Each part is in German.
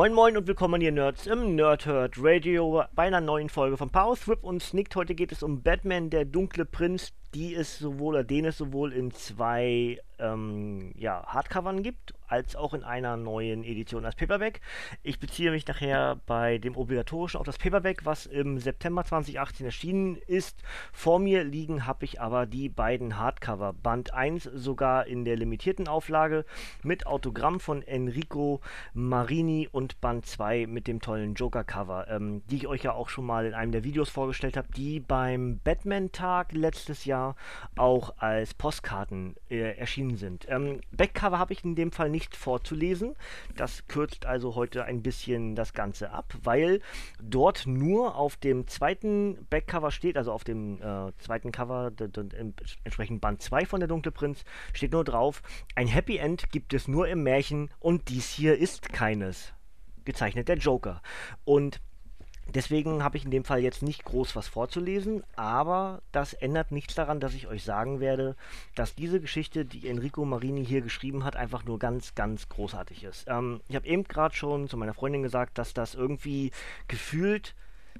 Moin Moin und willkommen ihr Nerds im Nerdhurt Radio bei einer neuen Folge von Power Thrip und Snicked. Heute geht es um Batman, der dunkle Prinz, die es sowohl, oder den es sowohl in zwei ähm, ja, Hardcovern gibt, als auch in einer neuen Edition als Paperback. Ich beziehe mich nachher bei dem obligatorischen auf das Paperback, was im September 2018 erschienen ist. Vor mir liegen habe ich aber die beiden Hardcover. Band 1 sogar in der limitierten Auflage mit Autogramm von Enrico Marini und Band 2 mit dem tollen Joker-Cover, ähm, die ich euch ja auch schon mal in einem der Videos vorgestellt habe, die beim Batman-Tag letztes Jahr auch als Postkarten äh, erschienen sind. Ähm, Backcover habe ich in dem Fall nicht vorzulesen. Das kürzt also heute ein bisschen das Ganze ab, weil dort nur auf dem zweiten Backcover steht, also auf dem äh, zweiten Cover, entsprechend Band 2 von der Dunkle Prinz, steht nur drauf, ein Happy End gibt es nur im Märchen und dies hier ist keines. Gezeichnet der Joker. Und Deswegen habe ich in dem Fall jetzt nicht groß was vorzulesen, aber das ändert nichts daran, dass ich euch sagen werde, dass diese Geschichte, die Enrico Marini hier geschrieben hat, einfach nur ganz, ganz großartig ist. Ähm, ich habe eben gerade schon zu meiner Freundin gesagt, dass das irgendwie gefühlt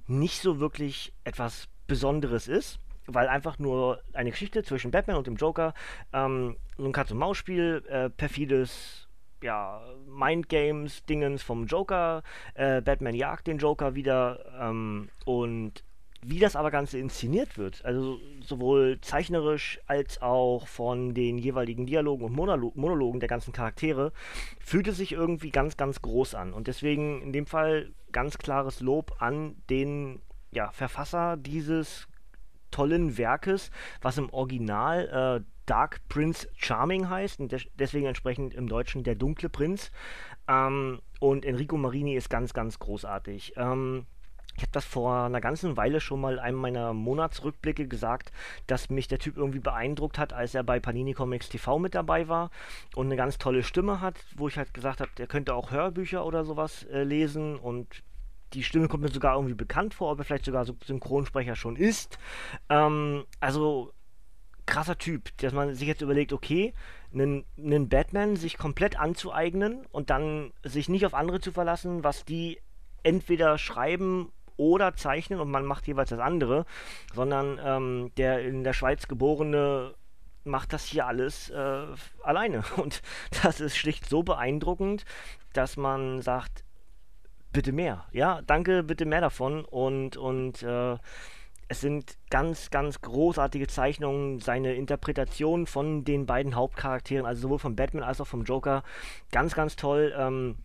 nicht so wirklich etwas Besonderes ist weil einfach nur eine Geschichte zwischen Batman und dem Joker, ähm, so ein Katz-und-Maus-Spiel, äh, perfides ja, Mindgames, Dingens vom Joker. Äh, Batman jagt den Joker wieder ähm, und wie das aber Ganze inszeniert wird, also sowohl zeichnerisch als auch von den jeweiligen Dialogen und Monolo Monologen der ganzen Charaktere, fühlt es sich irgendwie ganz, ganz groß an. Und deswegen in dem Fall ganz klares Lob an den ja, Verfasser dieses tollen Werkes, was im Original äh, Dark Prince Charming heißt und des deswegen entsprechend im Deutschen der dunkle Prinz. Ähm, und Enrico Marini ist ganz, ganz großartig. Ähm, ich habe das vor einer ganzen Weile schon mal einem meiner Monatsrückblicke gesagt, dass mich der Typ irgendwie beeindruckt hat, als er bei Panini Comics TV mit dabei war und eine ganz tolle Stimme hat, wo ich halt gesagt habe, er könnte auch Hörbücher oder sowas äh, lesen und die Stimme kommt mir sogar irgendwie bekannt vor, ob er vielleicht sogar so Synchronsprecher schon ist. Ähm, also krasser Typ, dass man sich jetzt überlegt, okay, einen, einen Batman sich komplett anzueignen und dann sich nicht auf andere zu verlassen, was die entweder schreiben oder zeichnen und man macht jeweils das andere, sondern ähm, der in der Schweiz geborene macht das hier alles äh, alleine. Und das ist schlicht so beeindruckend, dass man sagt, bitte mehr. Ja, danke, bitte mehr davon. Und, und äh, es sind ganz, ganz großartige Zeichnungen, seine Interpretation von den beiden Hauptcharakteren, also sowohl von Batman als auch vom Joker, ganz, ganz toll. Ähm,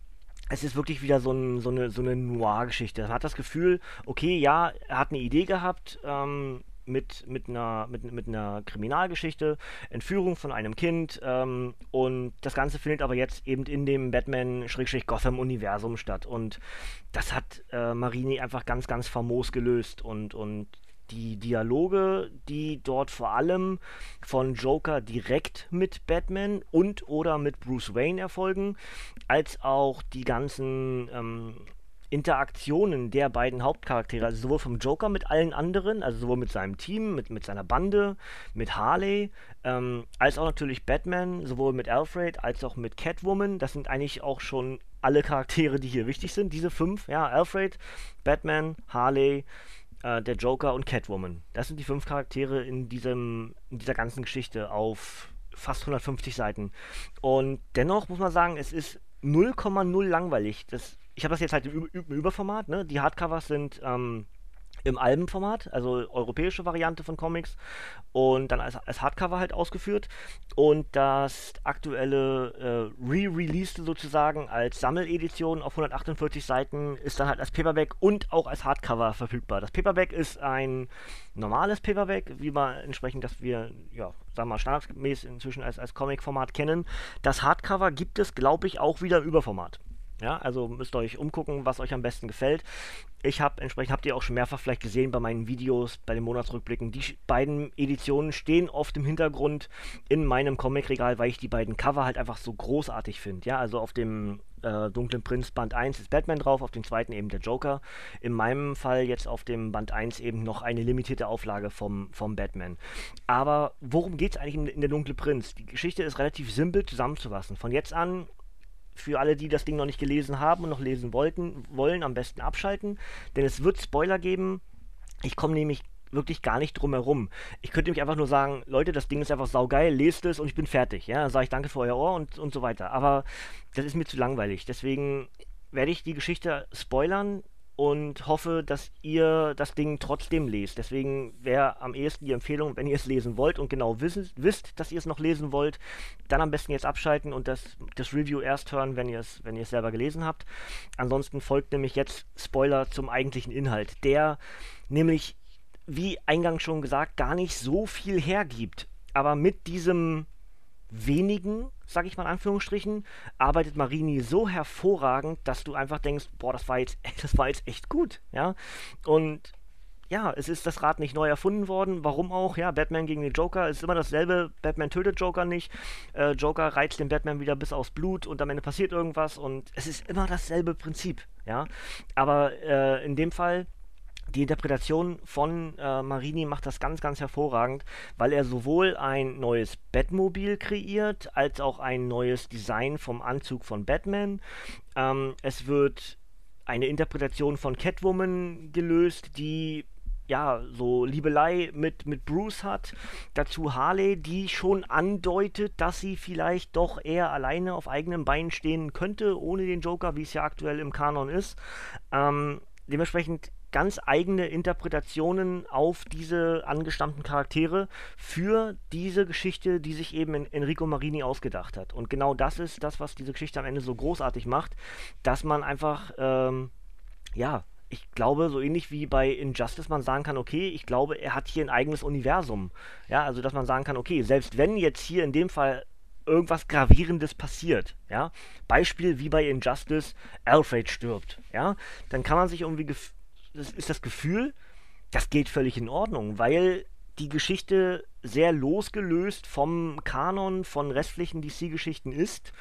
es ist wirklich wieder so, ein, so eine, so eine Noir-Geschichte. Man hat das Gefühl, okay, ja, er hat eine Idee gehabt, ähm, mit, mit, einer, mit, mit einer Kriminalgeschichte, Entführung von einem Kind ähm, und das Ganze findet aber jetzt eben in dem Batman-Gotham-Universum statt und das hat äh, Marini einfach ganz, ganz famos gelöst und, und die Dialoge, die dort vor allem von Joker direkt mit Batman und oder mit Bruce Wayne erfolgen, als auch die ganzen ähm, Interaktionen der beiden Hauptcharaktere, also sowohl vom Joker mit allen anderen, also sowohl mit seinem Team, mit, mit seiner Bande, mit Harley, ähm, als auch natürlich Batman, sowohl mit Alfred als auch mit Catwoman. Das sind eigentlich auch schon alle Charaktere, die hier wichtig sind, diese fünf, ja, Alfred, Batman, Harley, äh, der Joker und Catwoman. Das sind die fünf Charaktere in, diesem, in dieser ganzen Geschichte auf fast 150 Seiten. Und dennoch muss man sagen, es ist 0,0 langweilig. Das, ich habe das jetzt halt im, im Überformat. Ne? Die Hardcovers sind ähm, im Albenformat, also europäische Variante von Comics und dann als, als Hardcover halt ausgeführt und das aktuelle äh, Re-Release sozusagen als Sammeledition auf 148 Seiten ist dann halt als Paperback und auch als Hardcover verfügbar. Das Paperback ist ein normales Paperback, wie man entsprechend, dass wir, ja, sagen wir mal, standardmäßig inzwischen als, als Comic-Format kennen. Das Hardcover gibt es, glaube ich, auch wieder im Überformat. Ja, also müsst ihr euch umgucken, was euch am besten gefällt. Ich habe entsprechend, habt ihr auch schon mehrfach vielleicht gesehen bei meinen Videos, bei den Monatsrückblicken, die beiden Editionen stehen oft im Hintergrund in meinem Comicregal, weil ich die beiden Cover halt einfach so großartig finde. Ja, also auf dem äh, Dunklen Prinz Band 1 ist Batman drauf, auf dem zweiten eben der Joker. In meinem Fall jetzt auf dem Band 1 eben noch eine limitierte Auflage vom, vom Batman. Aber worum geht es eigentlich in, in der Dunkle Prinz? Die Geschichte ist relativ simpel zusammenzufassen. Von jetzt an für alle, die das Ding noch nicht gelesen haben und noch lesen wollten, wollen, am besten abschalten, denn es wird Spoiler geben. Ich komme nämlich wirklich gar nicht drum herum. Ich könnte nämlich einfach nur sagen, Leute, das Ding ist einfach saugeil, lest es und ich bin fertig. Ja, dann sage ich danke für euer Ohr und, und so weiter. Aber das ist mir zu langweilig. Deswegen werde ich die Geschichte spoilern, und hoffe, dass ihr das Ding trotzdem lest. Deswegen wäre am ehesten die Empfehlung, wenn ihr es lesen wollt und genau wissen, wisst, dass ihr es noch lesen wollt, dann am besten jetzt abschalten und das, das Review erst hören, wenn ihr es wenn selber gelesen habt. Ansonsten folgt nämlich jetzt Spoiler zum eigentlichen Inhalt, der nämlich, wie eingangs schon gesagt, gar nicht so viel hergibt. Aber mit diesem wenigen, sag ich mal in Anführungsstrichen, arbeitet Marini so hervorragend, dass du einfach denkst, boah, das war jetzt, das war jetzt echt gut, ja. Und ja, es ist das Rad nicht neu erfunden worden. Warum auch? Ja, Batman gegen den Joker ist immer dasselbe. Batman tötet Joker nicht. Äh, Joker reizt den Batman wieder bis aufs Blut und am Ende passiert irgendwas und es ist immer dasselbe Prinzip. Ja, aber äh, in dem Fall die Interpretation von äh, Marini macht das ganz, ganz hervorragend, weil er sowohl ein neues Batmobil kreiert, als auch ein neues Design vom Anzug von Batman. Ähm, es wird eine Interpretation von Catwoman gelöst, die ja, so Liebelei mit, mit Bruce hat. Dazu Harley, die schon andeutet, dass sie vielleicht doch eher alleine auf eigenen Beinen stehen könnte, ohne den Joker, wie es ja aktuell im Kanon ist. Ähm, dementsprechend ganz eigene Interpretationen auf diese angestammten Charaktere für diese Geschichte, die sich eben Enrico Marini ausgedacht hat. Und genau das ist das, was diese Geschichte am Ende so großartig macht, dass man einfach, ähm, ja, ich glaube, so ähnlich wie bei Injustice man sagen kann, okay, ich glaube, er hat hier ein eigenes Universum. Ja, also dass man sagen kann, okay, selbst wenn jetzt hier in dem Fall irgendwas Gravierendes passiert, ja, Beispiel wie bei Injustice, Alfred stirbt, ja, dann kann man sich irgendwie das ist das Gefühl, das geht völlig in Ordnung, weil die Geschichte sehr losgelöst vom Kanon von restlichen DC-Geschichten ist.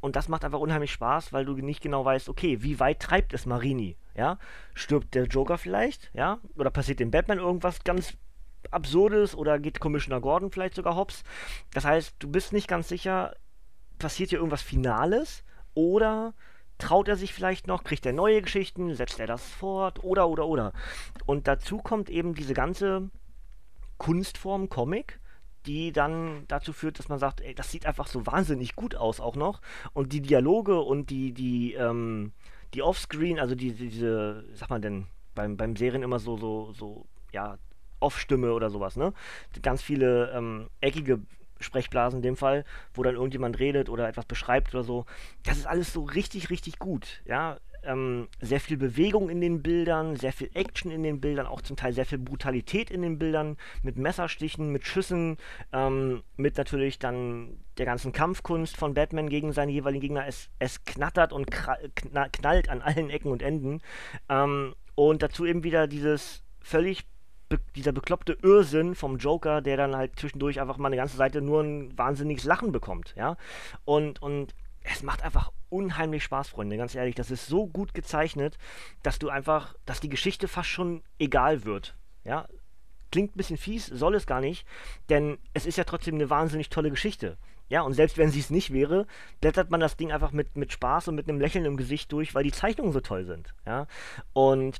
Und das macht einfach unheimlich Spaß, weil du nicht genau weißt, okay, wie weit treibt es Marini? Ja? Stirbt der Joker vielleicht? Ja? Oder passiert dem Batman irgendwas ganz Absurdes? Oder geht Commissioner Gordon vielleicht sogar hops? Das heißt, du bist nicht ganz sicher, passiert hier irgendwas Finales? Oder Traut er sich vielleicht noch? Kriegt er neue Geschichten? Setzt er das fort? Oder, oder, oder. Und dazu kommt eben diese ganze Kunstform Comic, die dann dazu führt, dass man sagt, ey, das sieht einfach so wahnsinnig gut aus auch noch. Und die Dialoge und die, die, ähm, die Offscreen, also die, diese, sag mal denn, beim, beim Serien immer so, so, so, ja, Off-Stimme oder sowas, ne? Ganz viele ähm, eckige Sprechblasen in dem Fall, wo dann irgendjemand redet oder etwas beschreibt oder so. Das ist alles so richtig, richtig gut. Ja, ähm, sehr viel Bewegung in den Bildern, sehr viel Action in den Bildern, auch zum Teil sehr viel Brutalität in den Bildern, mit Messerstichen, mit Schüssen, ähm, mit natürlich dann der ganzen Kampfkunst von Batman gegen seine jeweiligen Gegner. Es, es knattert und knallt an allen Ecken und Enden. Ähm, und dazu eben wieder dieses völlig be dieser bekloppte Irrsinn vom Joker, der dann halt zwischendurch einfach mal eine ganze Seite nur ein wahnsinniges Lachen bekommt, ja. Und, und es macht einfach unheimlich Spaß, Freunde, ganz ehrlich. Das ist so gut gezeichnet, dass du einfach, dass die Geschichte fast schon egal wird, ja. Klingt ein bisschen fies, soll es gar nicht, denn es ist ja trotzdem eine wahnsinnig tolle Geschichte. Ja, und selbst wenn sie es nicht wäre, blättert man das Ding einfach mit, mit Spaß und mit einem Lächeln im Gesicht durch, weil die Zeichnungen so toll sind. Ja, und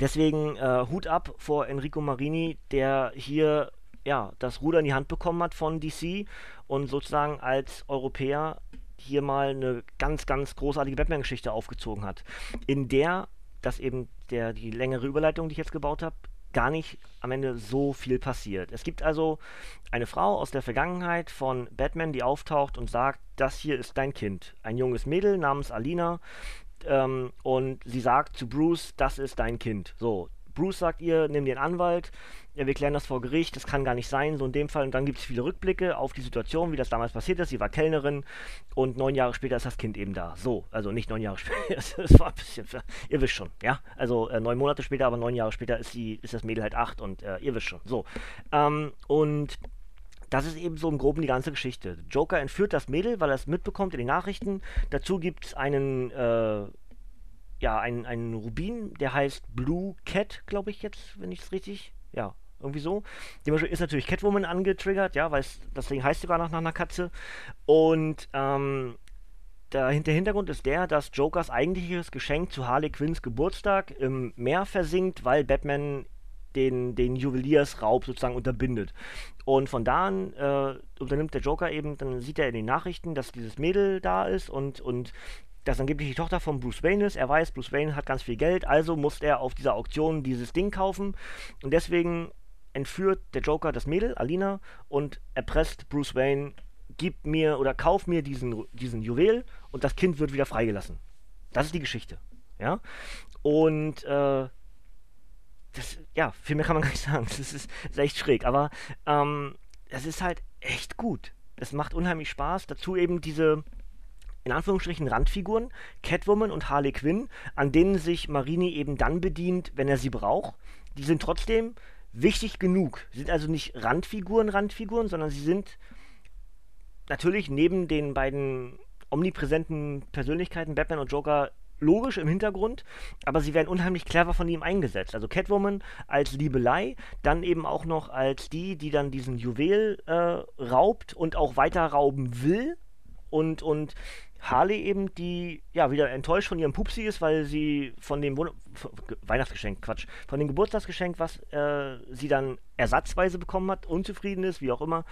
Deswegen äh, Hut ab vor Enrico Marini, der hier ja, das Ruder in die Hand bekommen hat von DC und sozusagen als Europäer hier mal eine ganz, ganz großartige Batman-Geschichte aufgezogen hat, in der dass eben der, die längere Überleitung, die ich jetzt gebaut habe, gar nicht am Ende so viel passiert. Es gibt also eine Frau aus der Vergangenheit von Batman, die auftaucht und sagt, das hier ist dein Kind. Ein junges Mädel namens Alina. Ähm, und sie sagt zu Bruce, das ist dein Kind. So, Bruce sagt ihr, nimm den Anwalt, ja, wir klären das vor Gericht, das kann gar nicht sein, so in dem Fall. Und dann gibt es viele Rückblicke auf die Situation, wie das damals passiert ist. Sie war Kellnerin und neun Jahre später ist das Kind eben da. So, also nicht neun Jahre später, es war ein bisschen, ihr wisst schon, ja. Also äh, neun Monate später, aber neun Jahre später ist, die, ist das Mädel halt acht und äh, ihr wisst schon. So. Ähm, und das ist eben so im Groben die ganze Geschichte. Joker entführt das Mädel, weil er es mitbekommt in den Nachrichten. Dazu gibt es einen äh, ja, ein, ein Rubin, der heißt Blue Cat, glaube ich jetzt, wenn ich es richtig, ja, irgendwie so. Dementsprechend ist natürlich Catwoman angetriggert, ja, weil das Ding heißt sogar noch nach einer Katze. Und ähm, der, Hintergrund ist der, dass Jokers eigentliches Geschenk zu Harley Quinns Geburtstag im Meer versinkt, weil Batman den, den Juweliersraub sozusagen unterbindet. Und von da an äh, unternimmt der Joker eben, dann sieht er in den Nachrichten, dass dieses Mädel da ist und, und das angeblich die Tochter von Bruce Wayne ist. Er weiß, Bruce Wayne hat ganz viel Geld, also muss er auf dieser Auktion dieses Ding kaufen. Und deswegen entführt der Joker das Mädel, Alina, und erpresst Bruce Wayne, gib mir oder kauf mir diesen, diesen Juwel und das Kind wird wieder freigelassen. Das ist die Geschichte. Ja. Und äh, das, ja, viel mehr kann man gar nicht sagen. Das ist, ist echt schräg. Aber ähm, ist halt echt gut. Es macht unheimlich Spaß. Dazu eben diese in Anführungsstrichen Randfiguren, Catwoman und Harley Quinn, an denen sich Marini eben dann bedient, wenn er sie braucht. Die sind trotzdem wichtig genug. Sie sind also nicht Randfiguren, Randfiguren, sondern sie sind natürlich neben den beiden omnipräsenten Persönlichkeiten Batman und Joker logisch im Hintergrund, aber sie werden unheimlich clever von ihm eingesetzt. Also Catwoman als Liebelei, dann eben auch noch als die, die dann diesen Juwel äh, raubt und auch weiter rauben will und, und Harley eben, die ja wieder enttäuscht von ihrem Pupsi ist, weil sie von dem Wohn Weihnachtsgeschenk, Quatsch, von dem Geburtstagsgeschenk, was äh, sie dann ersatzweise bekommen hat, unzufrieden ist, wie auch immer.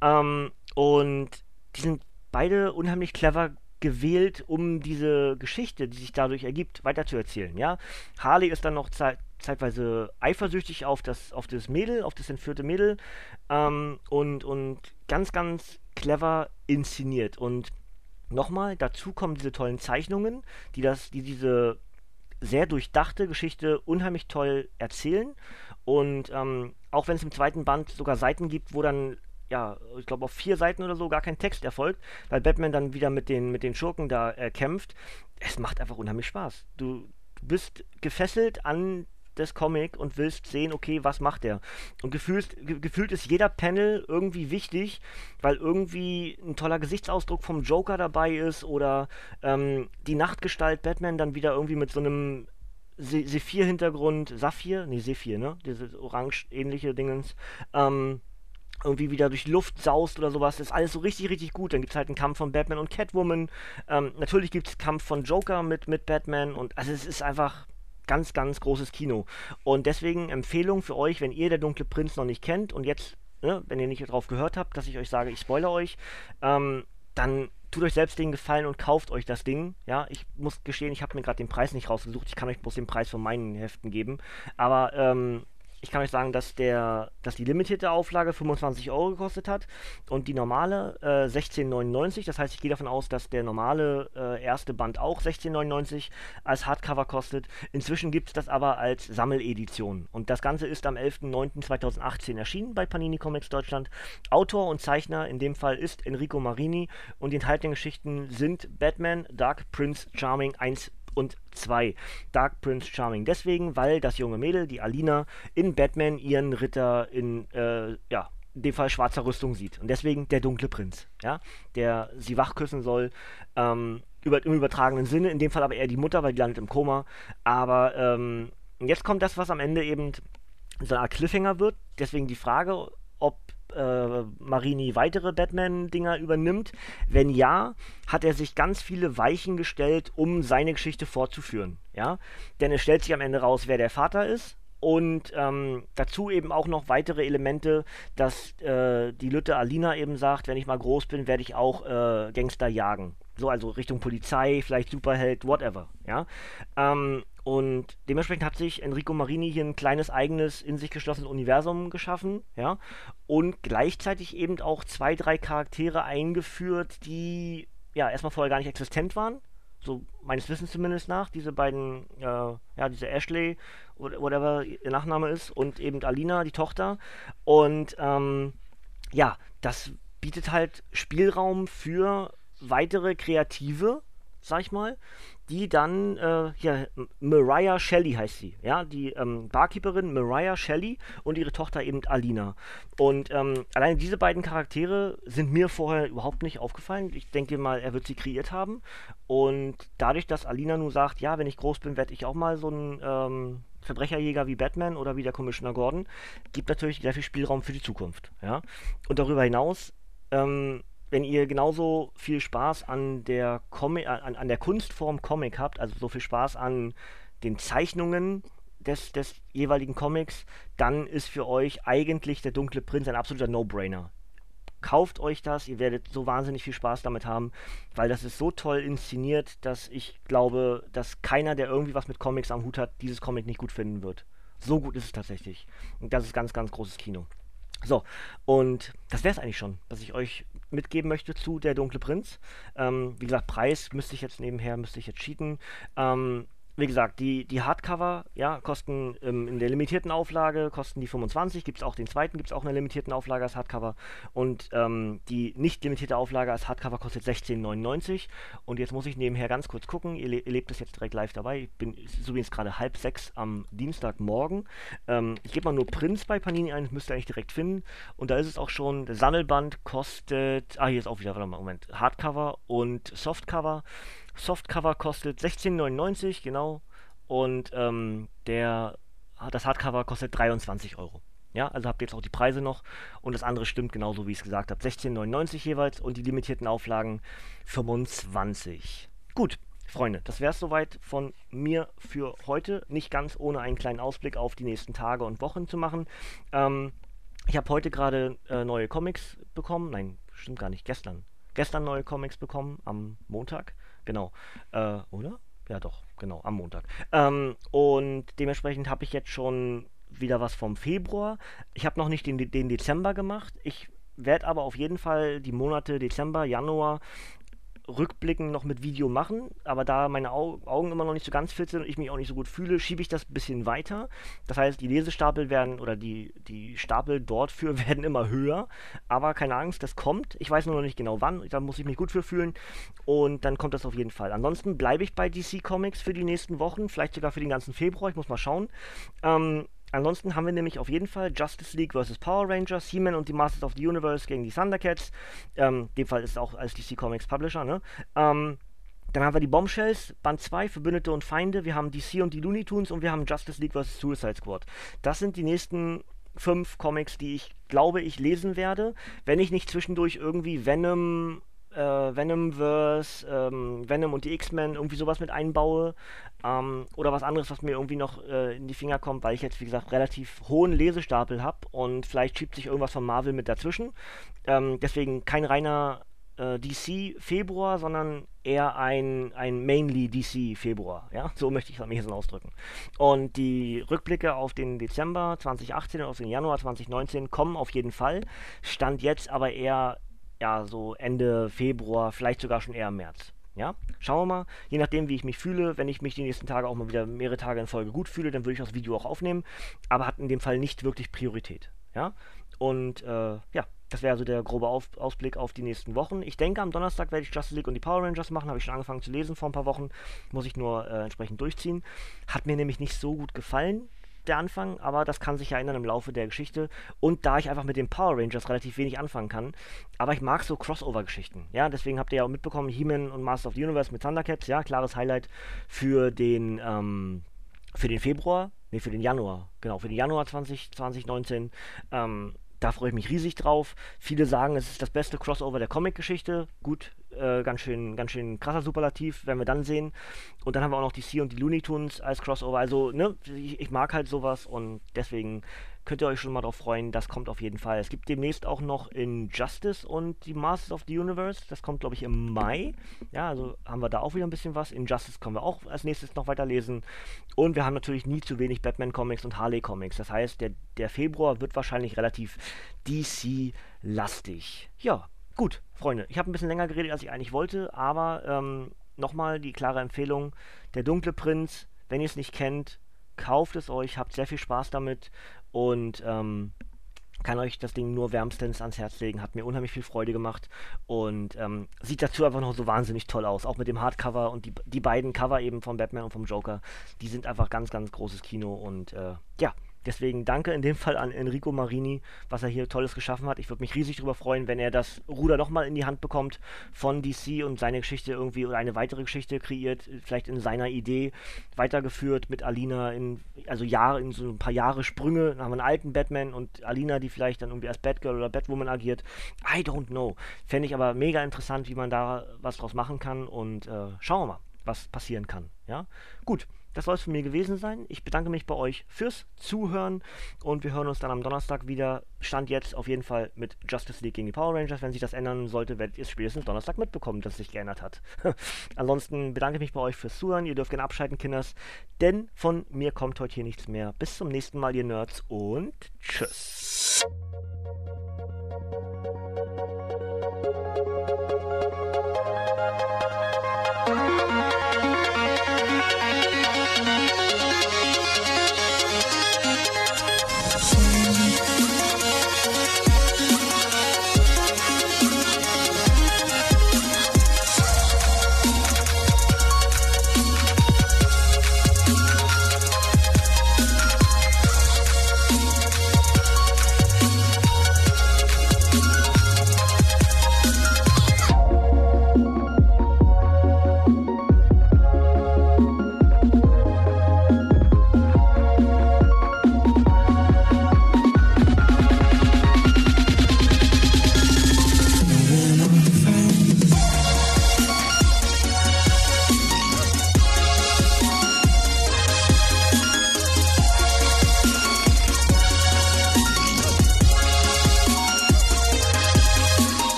Ähm, und die sind beide unheimlich clever gewählt, um diese Geschichte, die sich dadurch ergibt, weiterzuerzählen. Ja? Harley ist dann noch zeit zeitweise eifersüchtig auf das, auf das Mädel, auf das entführte Mädel ähm, und, und ganz, ganz clever inszeniert. Und nochmal, dazu kommen diese tollen Zeichnungen, die, das, die diese sehr durchdachte Geschichte unheimlich toll erzählen. Und ähm, auch wenn es im zweiten Band sogar Seiten gibt, wo dann, ja, ich glaube auf vier Seiten oder so gar kein Text erfolgt, weil Batman dann wieder mit den, mit den Schurken da äh, kämpft, es macht einfach unheimlich Spaß. Du, bist gefesselt an des Comic und willst sehen, okay, was macht der? Und gefühlt, gefühlt ist jeder Panel irgendwie wichtig, weil irgendwie ein toller Gesichtsausdruck vom Joker dabei ist oder ähm, die Nachtgestalt Batman dann wieder irgendwie mit so einem Sephir-Hintergrund, Saphir? Nee, Sephir, ne? Dieses orange-ähnliche Dingens. Ähm, irgendwie wieder durch Luft saust oder sowas. Das ist alles so richtig, richtig gut. Dann gibt es halt einen Kampf von Batman und Catwoman. Ähm, natürlich gibt es Kampf von Joker mit, mit Batman und also es ist einfach ganz, ganz großes Kino. Und deswegen Empfehlung für euch, wenn ihr der Dunkle Prinz noch nicht kennt und jetzt, ne, wenn ihr nicht darauf gehört habt, dass ich euch sage, ich spoilere euch, ähm, dann tut euch selbst den Gefallen und kauft euch das Ding. Ja, ich muss gestehen, ich habe mir gerade den Preis nicht rausgesucht. Ich kann euch bloß den Preis von meinen Heften geben. Aber ähm, ich kann euch sagen, dass, der, dass die limitierte Auflage 25 Euro gekostet hat und die normale äh, 16,99. Das heißt, ich gehe davon aus, dass der normale äh, erste Band auch 16,99 als Hardcover kostet. Inzwischen gibt es das aber als Sammeledition. Und das Ganze ist am 11.09.2018 erschienen bei Panini Comics Deutschland. Autor und Zeichner in dem Fall ist Enrico Marini und die enthaltenen Geschichten sind Batman, Dark Prince Charming 1 und 2. Dark Prince Charming. Deswegen, weil das junge Mädel, die Alina, in Batman ihren Ritter in, äh, ja, in dem Fall schwarzer Rüstung sieht. Und deswegen der dunkle Prinz, ja, der sie wachküssen soll, ähm, über, im übertragenen Sinne, in dem Fall aber eher die Mutter, weil die landet im Koma. Aber ähm, jetzt kommt das, was am Ende eben so eine Art Cliffhanger wird. Deswegen die Frage, ob äh, Marini weitere Batman-Dinger übernimmt? Wenn ja, hat er sich ganz viele Weichen gestellt, um seine Geschichte fortzuführen. Ja? Denn es stellt sich am Ende raus, wer der Vater ist. Und ähm, dazu eben auch noch weitere Elemente, dass äh, die Lütte Alina eben sagt, wenn ich mal groß bin, werde ich auch äh, Gangster jagen. So, also Richtung Polizei, vielleicht Superheld, whatever, ja. Ähm, und dementsprechend hat sich Enrico Marini hier ein kleines eigenes in sich geschlossenes Universum geschaffen, ja. Und gleichzeitig eben auch zwei, drei Charaktere eingeführt, die ja erstmal vorher gar nicht existent waren. So meines Wissens zumindest nach, diese beiden, äh, ja, diese Ashley, whatever ihr Nachname ist, und eben Alina, die Tochter. Und ähm, ja, das bietet halt Spielraum für weitere Kreative, sag ich mal, die dann, äh, ja, Mariah Shelley heißt sie, ja, die ähm, Barkeeperin Mariah Shelley und ihre Tochter eben Alina. Und ähm, allein diese beiden Charaktere sind mir vorher überhaupt nicht aufgefallen. Ich denke mal, er wird sie kreiert haben. Und dadurch, dass Alina nun sagt, ja, wenn ich groß bin, werde ich auch mal so ein ähm, Verbrecherjäger wie Batman oder wie der Commissioner Gordon, gibt natürlich sehr viel Spielraum für die Zukunft, ja. Und darüber hinaus ähm, wenn ihr genauso viel Spaß an der, Comic, an, an der Kunstform Comic habt, also so viel Spaß an den Zeichnungen des, des jeweiligen Comics, dann ist für euch eigentlich der Dunkle Prinz ein absoluter No-Brainer. Kauft euch das, ihr werdet so wahnsinnig viel Spaß damit haben, weil das ist so toll inszeniert, dass ich glaube, dass keiner, der irgendwie was mit Comics am Hut hat, dieses Comic nicht gut finden wird. So gut ist es tatsächlich. Und das ist ganz, ganz großes Kino. So, und das wäre es eigentlich schon, was ich euch mitgeben möchte zu Der Dunkle Prinz. Ähm, wie gesagt, Preis müsste ich jetzt nebenher, müsste ich jetzt cheaten. Ähm, wie gesagt, die, die Hardcover, ja, kosten ähm, in der limitierten Auflage, kosten die 25, gibt es auch den zweiten, gibt es auch in der limitierten Auflage als Hardcover. Und ähm, die nicht limitierte Auflage als Hardcover kostet 16,99 und jetzt muss ich nebenher ganz kurz gucken, ihr, le ihr lebt das jetzt direkt live dabei, ich bin, übrigens gerade halb sechs am Dienstagmorgen, ähm, ich gebe mal nur Prinz bei Panini ein, das müsst ihr eigentlich direkt finden. Und da ist es auch schon, der Sammelband kostet, ah, hier ist auch wieder, warte mal, Moment, Hardcover und Softcover Softcover kostet 16,99, genau. Und ähm, der, das Hardcover kostet 23 Euro. Ja, also habt ihr jetzt auch die Preise noch. Und das andere stimmt genauso, wie ich es gesagt habe. 16,99 jeweils und die limitierten Auflagen 25. Gut, Freunde, das wäre es soweit von mir für heute. Nicht ganz ohne einen kleinen Ausblick auf die nächsten Tage und Wochen zu machen. Ähm, ich habe heute gerade äh, neue Comics bekommen. Nein, stimmt gar nicht. Gestern. Gestern neue Comics bekommen am Montag. Genau. Äh, oder? Ja, doch, genau, am Montag. Ähm, und dementsprechend habe ich jetzt schon wieder was vom Februar. Ich habe noch nicht den, den Dezember gemacht. Ich werde aber auf jeden Fall die Monate Dezember, Januar rückblickend noch mit Video machen, aber da meine Au Augen immer noch nicht so ganz fit sind und ich mich auch nicht so gut fühle, schiebe ich das ein bisschen weiter. Das heißt, die Lesestapel werden oder die, die Stapel dort für werden immer höher, aber keine Angst, das kommt. Ich weiß nur noch nicht genau wann, da muss ich mich gut für fühlen und dann kommt das auf jeden Fall. Ansonsten bleibe ich bei DC Comics für die nächsten Wochen, vielleicht sogar für den ganzen Februar, ich muss mal schauen. Ähm, Ansonsten haben wir nämlich auf jeden Fall Justice League vs. Power Rangers, He-Man und die Masters of the Universe gegen die Thundercats. Ähm, in dem Fall ist es auch als DC Comics Publisher, ne? Ähm, dann haben wir die Bombshells, Band 2, Verbündete und Feinde. Wir haben DC und die Looney Tunes und wir haben Justice League vs. Suicide Squad. Das sind die nächsten fünf Comics, die ich glaube, ich lesen werde, wenn ich nicht zwischendurch irgendwie Venom äh, Venomverse, ähm, Venom und die X-Men irgendwie sowas mit einbaue. Ähm, oder was anderes, was mir irgendwie noch äh, in die Finger kommt, weil ich jetzt, wie gesagt, relativ hohen Lesestapel habe und vielleicht schiebt sich irgendwas von Marvel mit dazwischen. Ähm, deswegen kein reiner äh, DC Februar, sondern eher ein, ein mainly DC Februar. Ja, so möchte ich es am ehesten ausdrücken. Und die Rückblicke auf den Dezember 2018 und auf den Januar 2019 kommen auf jeden Fall. Stand jetzt aber eher ja, so Ende Februar, vielleicht sogar schon eher März. Ja, schauen wir mal. Je nachdem, wie ich mich fühle, wenn ich mich die nächsten Tage auch mal wieder mehrere Tage in Folge gut fühle, dann würde ich das Video auch aufnehmen. Aber hat in dem Fall nicht wirklich Priorität. Ja, und äh, ja, das wäre also der grobe auf Ausblick auf die nächsten Wochen. Ich denke, am Donnerstag werde ich Justice League und die Power Rangers machen. Habe ich schon angefangen zu lesen vor ein paar Wochen. Muss ich nur äh, entsprechend durchziehen. Hat mir nämlich nicht so gut gefallen der Anfang, aber das kann sich ja ändern im Laufe der Geschichte. Und da ich einfach mit den Power Rangers relativ wenig anfangen kann, aber ich mag so Crossover-Geschichten. Ja, deswegen habt ihr ja auch mitbekommen, He-Man und Master of the Universe mit Thundercats, ja, klares Highlight für den, ähm, für den Februar, nee, für den Januar, genau, für den Januar 20, 2019. Ähm, da freue ich mich riesig drauf. Viele sagen, es ist das beste Crossover der Comic-Geschichte. Gut, äh, ganz schön, ganz schön krasser Superlativ, werden wir dann sehen. Und dann haben wir auch noch die C und die Looney Tunes als Crossover. Also, ne, ich, ich mag halt sowas und deswegen könnt ihr euch schon mal drauf freuen. Das kommt auf jeden Fall. Es gibt demnächst auch noch Injustice und die Masters of the Universe. Das kommt, glaube ich, im Mai. Ja, also haben wir da auch wieder ein bisschen was. Injustice können wir auch als nächstes noch weiterlesen. Und wir haben natürlich nie zu wenig Batman-Comics und Harley-Comics. Das heißt, der, der Februar wird wahrscheinlich relativ DC-lastig. Ja, gut, Freunde. Ich habe ein bisschen länger geredet, als ich eigentlich wollte, aber ähm, nochmal die klare Empfehlung. Der dunkle Prinz, wenn ihr es nicht kennt, kauft es euch, habt sehr viel Spaß damit und ähm, kann euch das Ding nur wärmstens ans Herz legen. Hat mir unheimlich viel Freude gemacht und ähm, sieht dazu einfach noch so wahnsinnig toll aus. Auch mit dem Hardcover und die, die beiden Cover eben vom Batman und vom Joker, die sind einfach ganz, ganz großes Kino und äh, ja, Deswegen danke in dem Fall an Enrico Marini, was er hier Tolles geschaffen hat. Ich würde mich riesig darüber freuen, wenn er das Ruder nochmal in die Hand bekommt von DC und seine Geschichte irgendwie oder eine weitere Geschichte kreiert, vielleicht in seiner Idee weitergeführt mit Alina in, also Jahre, in so ein paar Jahre Sprünge. Dann haben wir einen alten Batman und Alina, die vielleicht dann irgendwie als Batgirl oder Batwoman agiert. I don't know. Fände ich aber mega interessant, wie man da was draus machen kann und äh, schauen wir mal, was passieren kann. Ja, gut. Das soll es von mir gewesen sein. Ich bedanke mich bei euch fürs Zuhören und wir hören uns dann am Donnerstag wieder. Stand jetzt auf jeden Fall mit Justice League gegen die Power Rangers. Wenn sich das ändern sollte, werdet ihr es spätestens Donnerstag mitbekommen, dass es sich geändert hat. Ansonsten bedanke ich mich bei euch fürs Zuhören. Ihr dürft gerne abschalten, Kinders, denn von mir kommt heute hier nichts mehr. Bis zum nächsten Mal, ihr Nerds und tschüss.